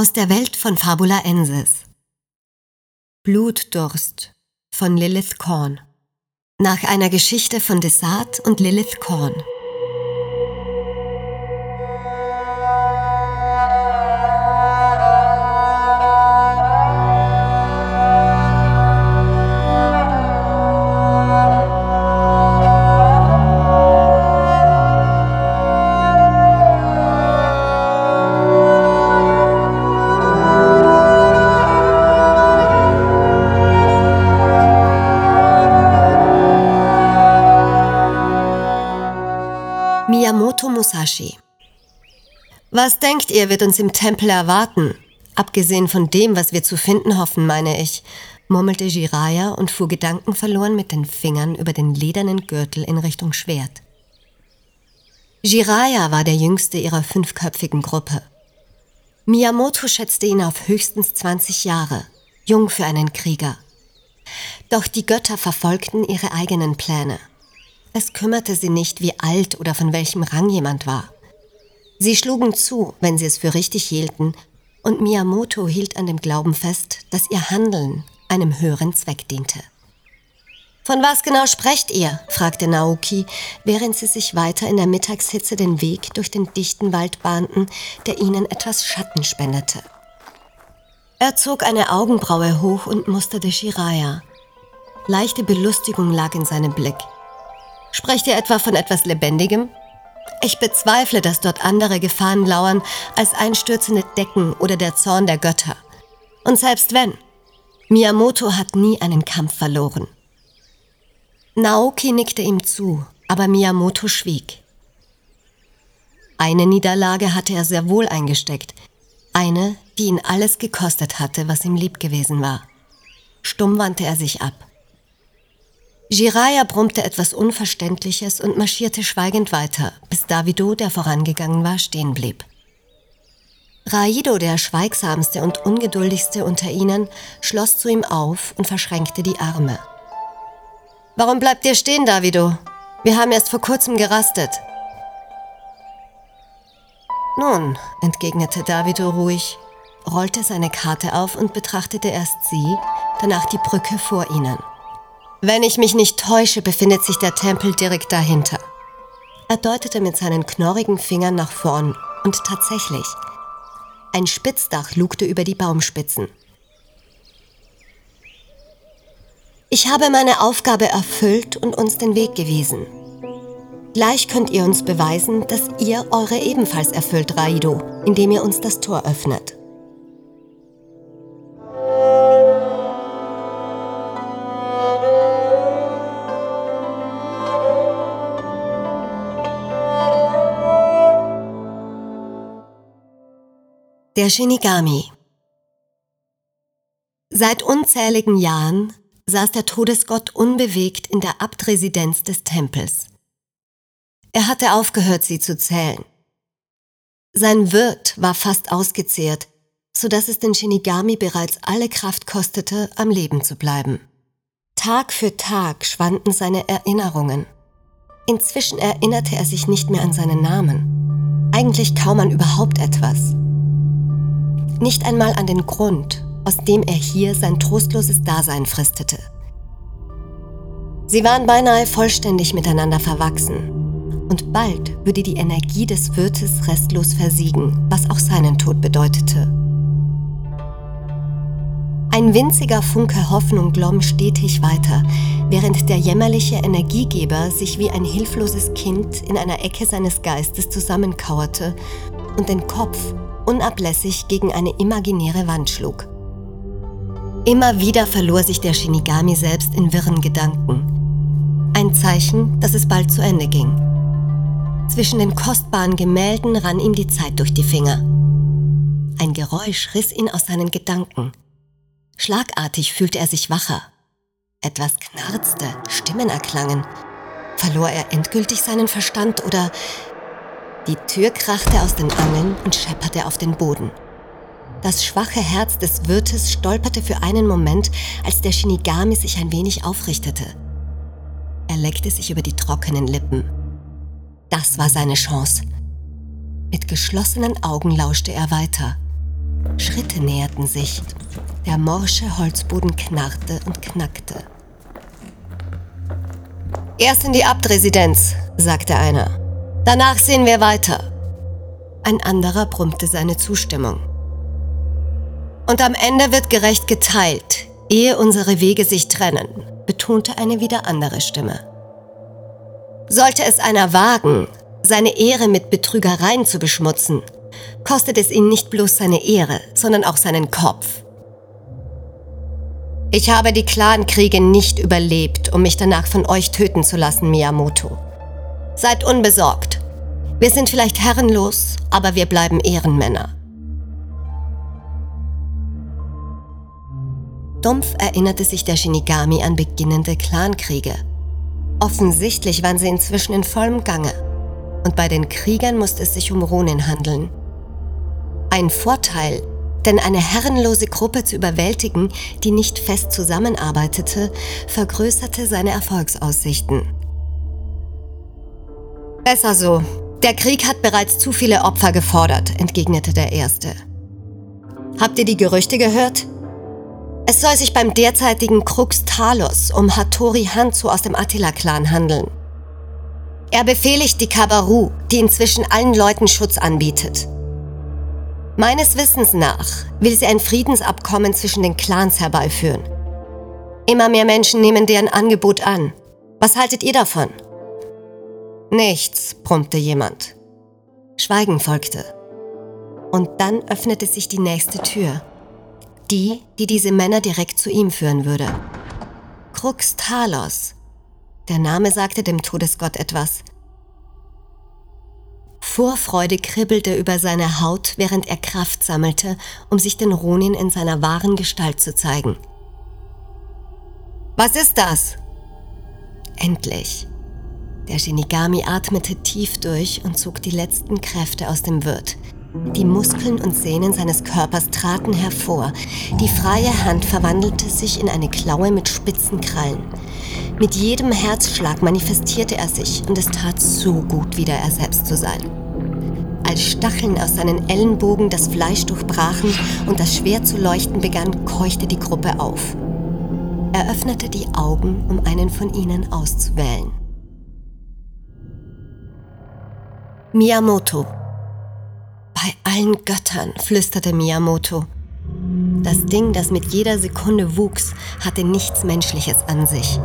Aus der Welt von Fabula Ensis. Blutdurst von Lilith Korn. Nach einer Geschichte von Desart und Lilith Korn. Miyamoto Musashi. Was denkt ihr, wird uns im Tempel erwarten? Abgesehen von dem, was wir zu finden hoffen, meine ich, murmelte Jiraya und fuhr gedankenverloren mit den Fingern über den ledernen Gürtel in Richtung Schwert. Jiraya war der jüngste ihrer fünfköpfigen Gruppe. Miyamoto schätzte ihn auf höchstens 20 Jahre, jung für einen Krieger. Doch die Götter verfolgten ihre eigenen Pläne. Es kümmerte sie nicht, wie alt oder von welchem Rang jemand war. Sie schlugen zu, wenn sie es für richtig hielten, und Miyamoto hielt an dem Glauben fest, dass ihr Handeln einem höheren Zweck diente. Von was genau sprecht ihr? fragte Naoki, während sie sich weiter in der Mittagshitze den Weg durch den dichten Wald bahnten, der ihnen etwas Schatten spendete. Er zog eine Augenbraue hoch und musterte Shiraya. Leichte Belustigung lag in seinem Blick. Sprecht ihr etwa von etwas Lebendigem? Ich bezweifle, dass dort andere Gefahren lauern als einstürzende Decken oder der Zorn der Götter. Und selbst wenn, Miyamoto hat nie einen Kampf verloren. Naoki nickte ihm zu, aber Miyamoto schwieg. Eine Niederlage hatte er sehr wohl eingesteckt, eine, die ihn alles gekostet hatte, was ihm lieb gewesen war. Stumm wandte er sich ab. Jiraya brummte etwas Unverständliches und marschierte schweigend weiter, bis Davido, der vorangegangen war, stehen blieb. Raido, der schweigsamste und ungeduldigste unter ihnen, schloss zu ihm auf und verschränkte die Arme. Warum bleibt ihr stehen, Davido? Wir haben erst vor kurzem gerastet. Nun, entgegnete Davido ruhig, rollte seine Karte auf und betrachtete erst sie, danach die Brücke vor ihnen. Wenn ich mich nicht täusche, befindet sich der Tempel direkt dahinter. Er deutete mit seinen knorrigen Fingern nach vorn und tatsächlich. Ein Spitzdach lugte über die Baumspitzen. Ich habe meine Aufgabe erfüllt und uns den Weg gewiesen. Gleich könnt ihr uns beweisen, dass ihr eure ebenfalls erfüllt, Raido, indem ihr uns das Tor öffnet. Der Shinigami Seit unzähligen Jahren saß der Todesgott unbewegt in der Abtresidenz des Tempels. Er hatte aufgehört, sie zu zählen. Sein Wirt war fast ausgezehrt, so dass es den Shinigami bereits alle Kraft kostete, am Leben zu bleiben. Tag für Tag schwanden seine Erinnerungen. Inzwischen erinnerte er sich nicht mehr an seinen Namen. Eigentlich kaum an überhaupt etwas nicht einmal an den Grund, aus dem er hier sein trostloses Dasein fristete. Sie waren beinahe vollständig miteinander verwachsen, und bald würde die Energie des Wirtes restlos versiegen, was auch seinen Tod bedeutete. Ein winziger Funke Hoffnung glomm stetig weiter, während der jämmerliche Energiegeber sich wie ein hilfloses Kind in einer Ecke seines Geistes zusammenkauerte und den Kopf unablässig gegen eine imaginäre Wand schlug. Immer wieder verlor sich der Shinigami selbst in wirren Gedanken. Ein Zeichen, dass es bald zu Ende ging. Zwischen den kostbaren Gemälden rann ihm die Zeit durch die Finger. Ein Geräusch riss ihn aus seinen Gedanken. Schlagartig fühlte er sich wacher. Etwas knarzte, Stimmen erklangen. Verlor er endgültig seinen Verstand oder die Tür krachte aus den Angeln und schepperte auf den Boden. Das schwache Herz des Wirtes stolperte für einen Moment, als der Shinigami sich ein wenig aufrichtete. Er leckte sich über die trockenen Lippen. Das war seine Chance. Mit geschlossenen Augen lauschte er weiter. Schritte näherten sich. Der morsche Holzboden knarrte und knackte. Erst in die Abtresidenz, sagte einer. Danach sehen wir weiter. Ein anderer brummte seine Zustimmung. Und am Ende wird gerecht geteilt, ehe unsere Wege sich trennen, betonte eine wieder andere Stimme. Sollte es einer wagen, seine Ehre mit Betrügereien zu beschmutzen, kostet es ihn nicht bloß seine Ehre, sondern auch seinen Kopf. Ich habe die Clankriege nicht überlebt, um mich danach von euch töten zu lassen, Miyamoto. Seid unbesorgt. Wir sind vielleicht herrenlos, aber wir bleiben Ehrenmänner. Dumpf erinnerte sich der Shinigami an beginnende Clankriege. Offensichtlich waren sie inzwischen in vollem Gange. Und bei den Kriegern musste es sich um Ronin handeln. Ein Vorteil, denn eine herrenlose Gruppe zu überwältigen, die nicht fest zusammenarbeitete, vergrößerte seine Erfolgsaussichten. Besser so. Der Krieg hat bereits zu viele Opfer gefordert, entgegnete der Erste. Habt ihr die Gerüchte gehört? Es soll sich beim derzeitigen Krux Talos um Hattori Hanzo aus dem Attila-Clan handeln. Er befehligt die Kabaru, die inzwischen allen Leuten Schutz anbietet. Meines Wissens nach will sie ein Friedensabkommen zwischen den Clans herbeiführen. Immer mehr Menschen nehmen deren Angebot an. Was haltet ihr davon? Nichts, brummte jemand. Schweigen folgte. Und dann öffnete sich die nächste Tür. Die, die diese Männer direkt zu ihm führen würde. Krux Talos. Der Name sagte dem Todesgott etwas. Vorfreude kribbelte über seine Haut, während er Kraft sammelte, um sich den Ronin in seiner wahren Gestalt zu zeigen. Was ist das? Endlich. Der Shinigami atmete tief durch und zog die letzten Kräfte aus dem Wirt. Die Muskeln und Sehnen seines Körpers traten hervor. Die freie Hand verwandelte sich in eine Klaue mit spitzen Krallen. Mit jedem Herzschlag manifestierte er sich und es tat so gut, wieder er selbst zu sein. Als Stacheln aus seinen Ellenbogen das Fleisch durchbrachen und das Schwert zu leuchten begann, keuchte die Gruppe auf. Er öffnete die Augen, um einen von ihnen auszuwählen. Miyamoto. Bei allen Göttern, flüsterte Miyamoto. Das Ding, das mit jeder Sekunde wuchs, hatte nichts Menschliches an sich.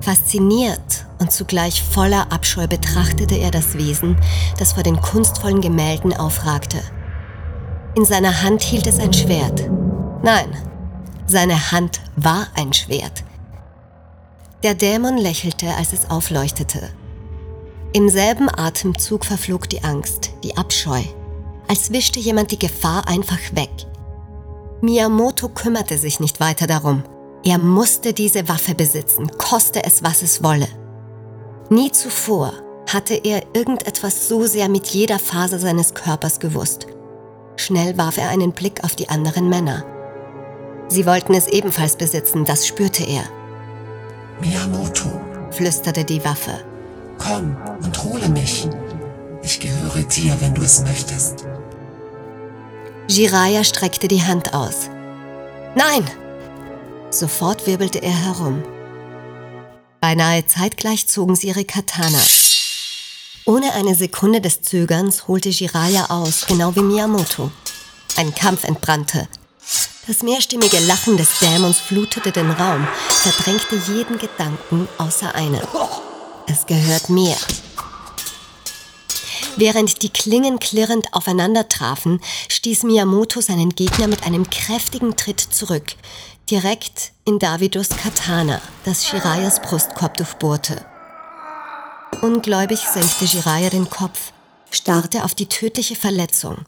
Fasziniert und zugleich voller Abscheu betrachtete er das Wesen, das vor den kunstvollen Gemälden aufragte. In seiner Hand hielt es ein Schwert. Nein, seine Hand war ein Schwert. Der Dämon lächelte, als es aufleuchtete. Im selben Atemzug verflog die Angst, die Abscheu, als wischte jemand die Gefahr einfach weg. Miyamoto kümmerte sich nicht weiter darum. Er musste diese Waffe besitzen, koste es, was es wolle. Nie zuvor hatte er irgendetwas so sehr mit jeder Faser seines Körpers gewusst. Schnell warf er einen Blick auf die anderen Männer. Sie wollten es ebenfalls besitzen, das spürte er. Miyamoto, flüsterte die Waffe. Komm und hole mich. Ich gehöre dir, wenn du es möchtest. Jiraya streckte die Hand aus. Nein! Sofort wirbelte er herum. Beinahe zeitgleich zogen sie ihre Katana. Ohne eine Sekunde des Zögerns holte Jiraya aus, genau wie Miyamoto. Ein Kampf entbrannte. Das mehrstimmige Lachen des Dämons flutete den Raum, verdrängte jeden Gedanken außer einen. Es gehört mir. Während die Klingen klirrend aufeinander trafen, stieß Miyamoto seinen Gegner mit einem kräftigen Tritt zurück, direkt in Davidos Katana, das Shirayas Brustkorb durchbohrte. Ungläubig senkte Jiraya den Kopf, starrte auf die tödliche Verletzung.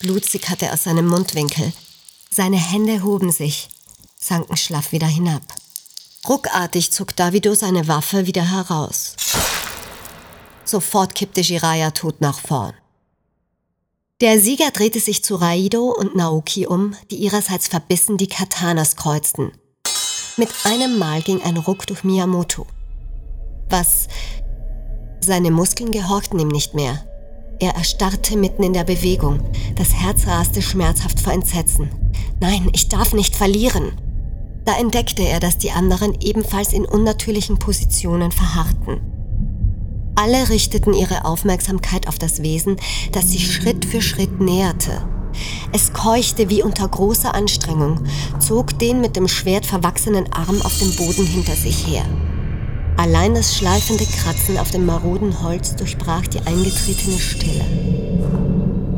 Blut sickerte aus seinem Mundwinkel. Seine Hände hoben sich, sanken schlaff wieder hinab. Ruckartig zog Davido seine Waffe wieder heraus. Sofort kippte Jiraya tot nach vorn. Der Sieger drehte sich zu Raido und Naoki um, die ihrerseits verbissen die Katanas kreuzten. Mit einem Mal ging ein Ruck durch Miyamoto. Was? Seine Muskeln gehorchten ihm nicht mehr. Er erstarrte mitten in der Bewegung. Das Herz raste schmerzhaft vor Entsetzen. Nein, ich darf nicht verlieren. Da entdeckte er, dass die anderen ebenfalls in unnatürlichen Positionen verharrten. Alle richteten ihre Aufmerksamkeit auf das Wesen, das sich Schritt für Schritt näherte. Es keuchte wie unter großer Anstrengung, zog den mit dem Schwert verwachsenen Arm auf dem Boden hinter sich her. Allein das schleifende Kratzen auf dem maroden Holz durchbrach die eingetretene Stille.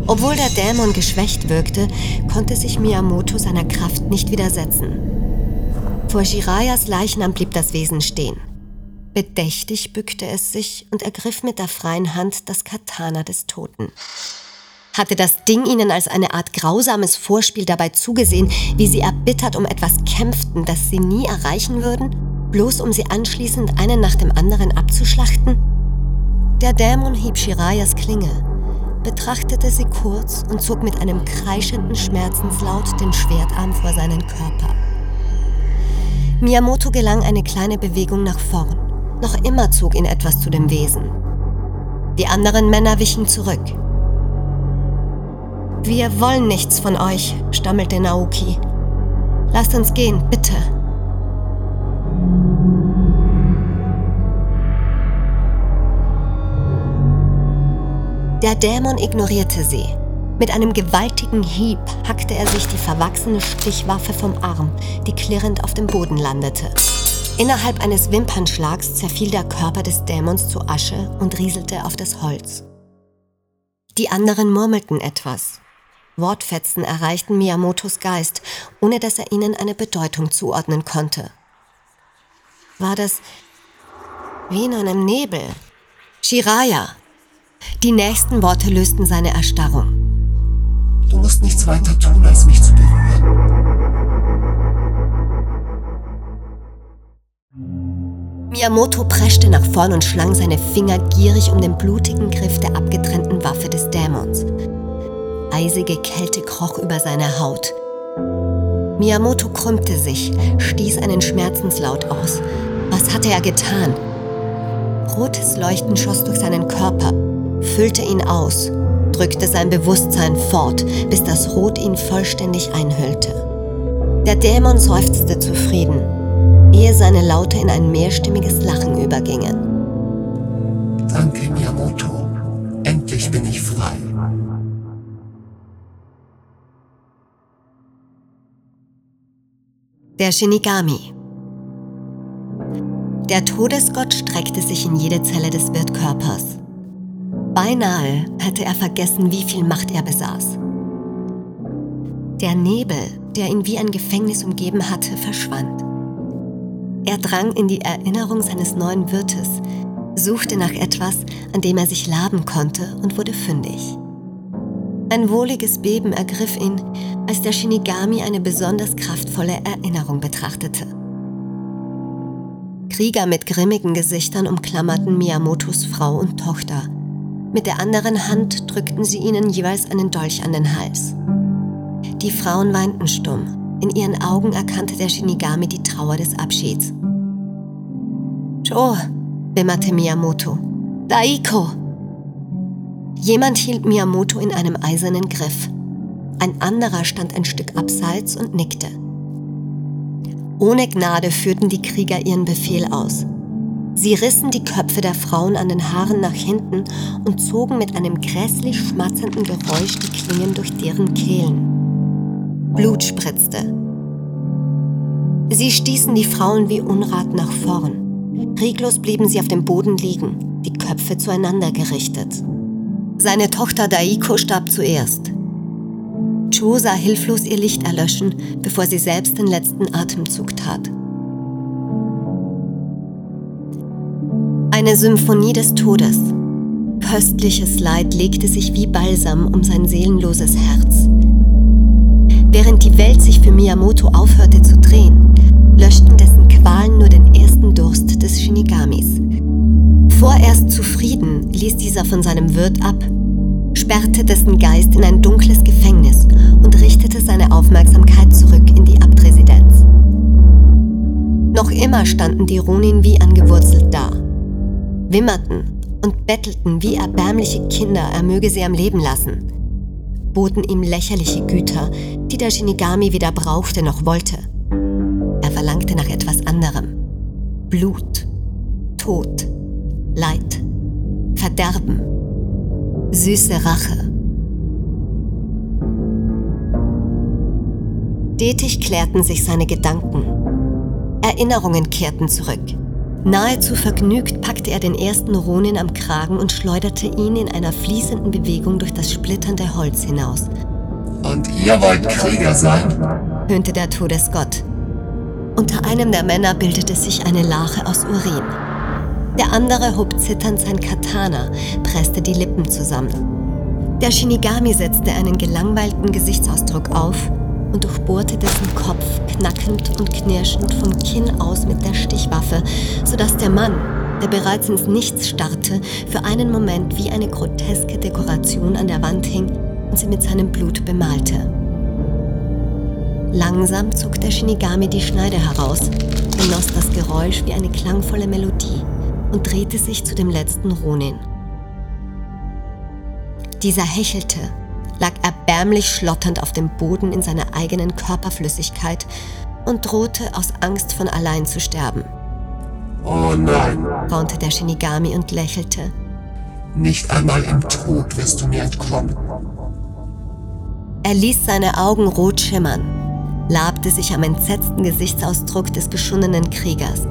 Obwohl der Dämon geschwächt wirkte, konnte sich Miyamoto seiner Kraft nicht widersetzen. Vor Jirayas Leichnam blieb das Wesen stehen. Bedächtig bückte es sich und ergriff mit der freien Hand das Katana des Toten. Hatte das Ding ihnen als eine Art grausames Vorspiel dabei zugesehen, wie sie erbittert um etwas kämpften, das sie nie erreichen würden? bloß um sie anschließend einen nach dem anderen abzuschlachten? Der Dämon hieb Shirayas Klinge, betrachtete sie kurz und zog mit einem kreischenden Schmerzenslaut den Schwertarm vor seinen Körper. Miyamoto gelang eine kleine Bewegung nach vorn. Noch immer zog ihn etwas zu dem Wesen. Die anderen Männer wichen zurück. Wir wollen nichts von euch, stammelte Naoki. Lasst uns gehen, bitte. Der Dämon ignorierte sie. Mit einem gewaltigen Hieb hackte er sich die verwachsene Stichwaffe vom Arm, die klirrend auf dem Boden landete. Innerhalb eines Wimpernschlags zerfiel der Körper des Dämons zu Asche und rieselte auf das Holz. Die anderen murmelten etwas. Wortfetzen erreichten Miyamotos Geist, ohne dass er ihnen eine Bedeutung zuordnen konnte. War das wie in einem Nebel? Shiraya, die nächsten Worte lösten seine Erstarrung. Du musst nichts weiter tun, als mich zu berühren. Miyamoto preschte nach vorn und schlang seine Finger gierig um den blutigen Griff der abgetrennten Waffe des Dämons. Eisige Kälte kroch über seine Haut. Miyamoto krümmte sich, stieß einen Schmerzenslaut aus. Was hatte er getan? Rotes Leuchten schoss durch seinen Körper, füllte ihn aus, drückte sein Bewusstsein fort, bis das Rot ihn vollständig einhüllte. Der Dämon seufzte zufrieden, ehe seine Laute in ein mehrstimmiges Lachen übergingen. Danke, Miyamoto. Endlich bin ich frei. Der Shinigami. Der Todesgott streckte sich in jede Zelle des Wirtkörpers. Beinahe hätte er vergessen, wie viel Macht er besaß. Der Nebel, der ihn wie ein Gefängnis umgeben hatte, verschwand. Er drang in die Erinnerung seines neuen Wirtes, suchte nach etwas, an dem er sich laben konnte und wurde fündig. Ein wohliges Beben ergriff ihn, als der Shinigami eine besonders kraftvolle Erinnerung betrachtete. Krieger mit grimmigen Gesichtern umklammerten Miyamotos Frau und Tochter – mit der anderen Hand drückten sie ihnen jeweils einen Dolch an den Hals. Die Frauen weinten stumm. In ihren Augen erkannte der Shinigami die Trauer des Abschieds. Joe, wimmerte Miyamoto. Daiko! Jemand hielt Miyamoto in einem eisernen Griff. Ein anderer stand ein Stück abseits und nickte. Ohne Gnade führten die Krieger ihren Befehl aus. Sie rissen die Köpfe der Frauen an den Haaren nach hinten und zogen mit einem grässlich schmatzenden Geräusch die Klingen durch deren Kehlen. Blut spritzte. Sie stießen die Frauen wie Unrat nach vorn. Reglos blieben sie auf dem Boden liegen, die Köpfe zueinander gerichtet. Seine Tochter Daiko starb zuerst. Cho sah hilflos ihr Licht erlöschen, bevor sie selbst den letzten Atemzug tat. Eine Symphonie des Todes. Köstliches Leid legte sich wie Balsam um sein seelenloses Herz. Während die Welt sich für Miyamoto aufhörte zu drehen, löschten dessen Qualen nur den ersten Durst des Shinigamis. Vorerst zufrieden ließ dieser von seinem Wirt ab, sperrte dessen Geist in ein dunkles Gefängnis und richtete seine Aufmerksamkeit zurück in die Abtresidenz. Noch immer standen die Ronin wie angewurzelt da wimmerten und bettelten wie erbärmliche Kinder, er möge sie am Leben lassen, boten ihm lächerliche Güter, die der Shinigami weder brauchte noch wollte. Er verlangte nach etwas anderem. Blut, Tod, Leid, Verderben, süße Rache. Stetig klärten sich seine Gedanken. Erinnerungen kehrten zurück. Nahezu vergnügt packte er den ersten Ronin am Kragen und schleuderte ihn in einer fließenden Bewegung durch das splitternde Holz hinaus. Und ihr wollt Krieger sein? höhnte der Todesgott. Unter einem der Männer bildete sich eine Lache aus Urin. Der andere hob zitternd sein Katana, presste die Lippen zusammen. Der Shinigami setzte einen gelangweilten Gesichtsausdruck auf und durchbohrte dessen Kopf knackend und knirschend vom Kinn aus mit der Stichwaffe, sodass der Mann, der bereits ins Nichts starrte, für einen Moment wie eine groteske Dekoration an der Wand hing und sie mit seinem Blut bemalte. Langsam zog der Shinigami die Schneide heraus, genoss das Geräusch wie eine klangvolle Melodie und drehte sich zu dem letzten Ronin. Dieser hechelte lag erbärmlich schlotternd auf dem Boden in seiner eigenen Körperflüssigkeit und drohte aus Angst von allein zu sterben. Oh nein, raunte der Shinigami und lächelte. Nicht einmal im Tod wirst du mir entkommen. Er ließ seine Augen rot schimmern, labte sich am entsetzten Gesichtsausdruck des geschundenen Kriegers,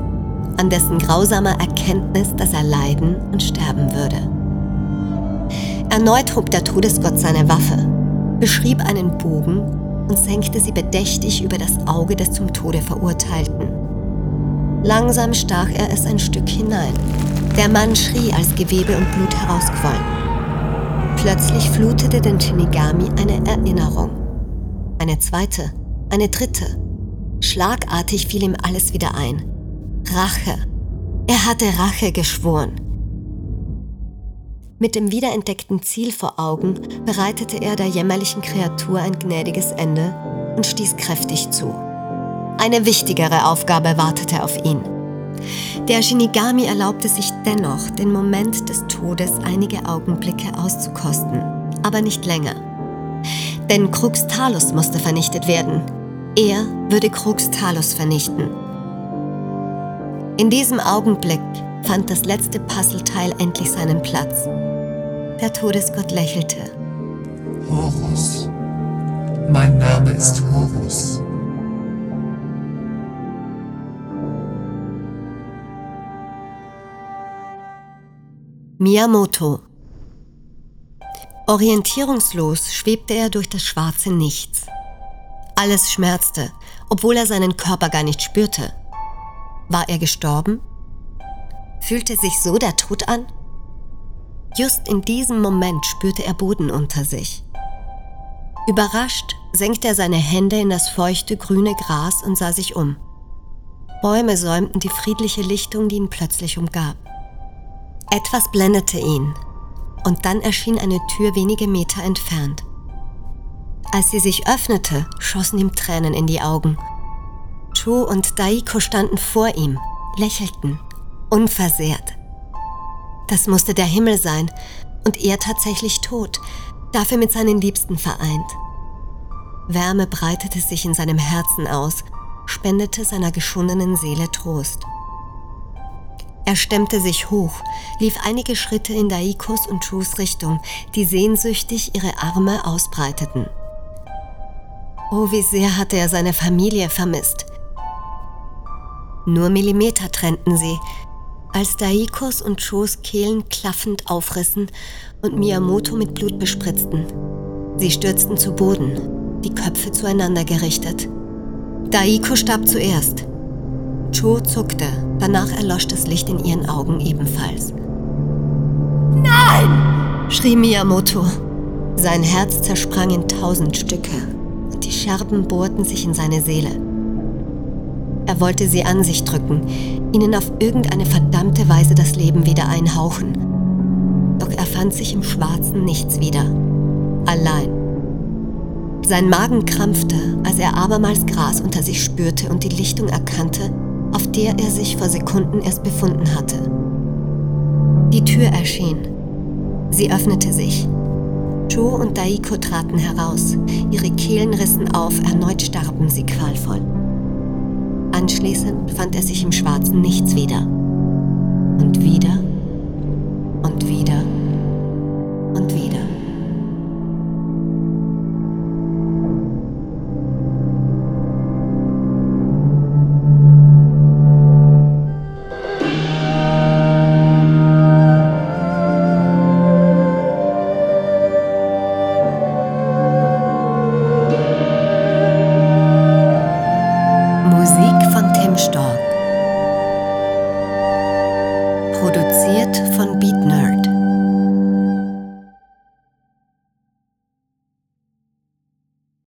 an dessen grausamer Erkenntnis, dass er leiden und sterben würde. Erneut hob der Todesgott seine Waffe, beschrieb einen Bogen und senkte sie bedächtig über das Auge des zum Tode Verurteilten. Langsam stach er es ein Stück hinein. Der Mann schrie, als Gewebe und Blut herausquollen. Plötzlich flutete den Shinigami eine Erinnerung. Eine zweite, eine dritte. Schlagartig fiel ihm alles wieder ein. Rache. Er hatte Rache geschworen. Mit dem wiederentdeckten Ziel vor Augen bereitete er der jämmerlichen Kreatur ein gnädiges Ende und stieß kräftig zu. Eine wichtigere Aufgabe wartete auf ihn. Der Shinigami erlaubte sich dennoch, den Moment des Todes einige Augenblicke auszukosten, aber nicht länger. Denn Krux Talus musste vernichtet werden. Er würde Krux Talus vernichten. In diesem Augenblick fand das letzte Puzzleteil endlich seinen Platz. Der Todesgott lächelte. Horus. Mein Name ist Horus. Miyamoto. Orientierungslos schwebte er durch das schwarze Nichts. Alles schmerzte, obwohl er seinen Körper gar nicht spürte. War er gestorben? Fühlte sich so der Tod an? Just in diesem Moment spürte er Boden unter sich. Überrascht senkte er seine Hände in das feuchte grüne Gras und sah sich um. Bäume säumten die friedliche Lichtung, die ihn plötzlich umgab. Etwas blendete ihn, und dann erschien eine Tür wenige Meter entfernt. Als sie sich öffnete, schossen ihm Tränen in die Augen. Cho und Daiko standen vor ihm, lächelten, unversehrt. Das musste der Himmel sein und er tatsächlich tot, dafür mit seinen Liebsten vereint. Wärme breitete sich in seinem Herzen aus, spendete seiner geschundenen Seele Trost. Er stemmte sich hoch, lief einige Schritte in Daikos und Chus Richtung, die sehnsüchtig ihre Arme ausbreiteten. Oh, wie sehr hatte er seine Familie vermisst. Nur Millimeter trennten sie, als Daikos und Chos Kehlen klaffend aufrissen und Miyamoto mit Blut bespritzten. Sie stürzten zu Boden, die Köpfe zueinander gerichtet. Daiko starb zuerst. Cho zuckte, danach erlosch das Licht in ihren Augen ebenfalls. Nein! schrie Miyamoto. Sein Herz zersprang in tausend Stücke und die Scherben bohrten sich in seine Seele. Er wollte sie an sich drücken, ihnen auf irgendeine verdammte Weise das Leben wieder einhauchen. Doch er fand sich im schwarzen Nichts wieder. Allein. Sein Magen krampfte, als er abermals Gras unter sich spürte und die Lichtung erkannte, auf der er sich vor Sekunden erst befunden hatte. Die Tür erschien. Sie öffnete sich. Joe und Daiko traten heraus. Ihre Kehlen rissen auf, erneut starben sie qualvoll. Anschließend fand er sich im schwarzen Nichts wieder.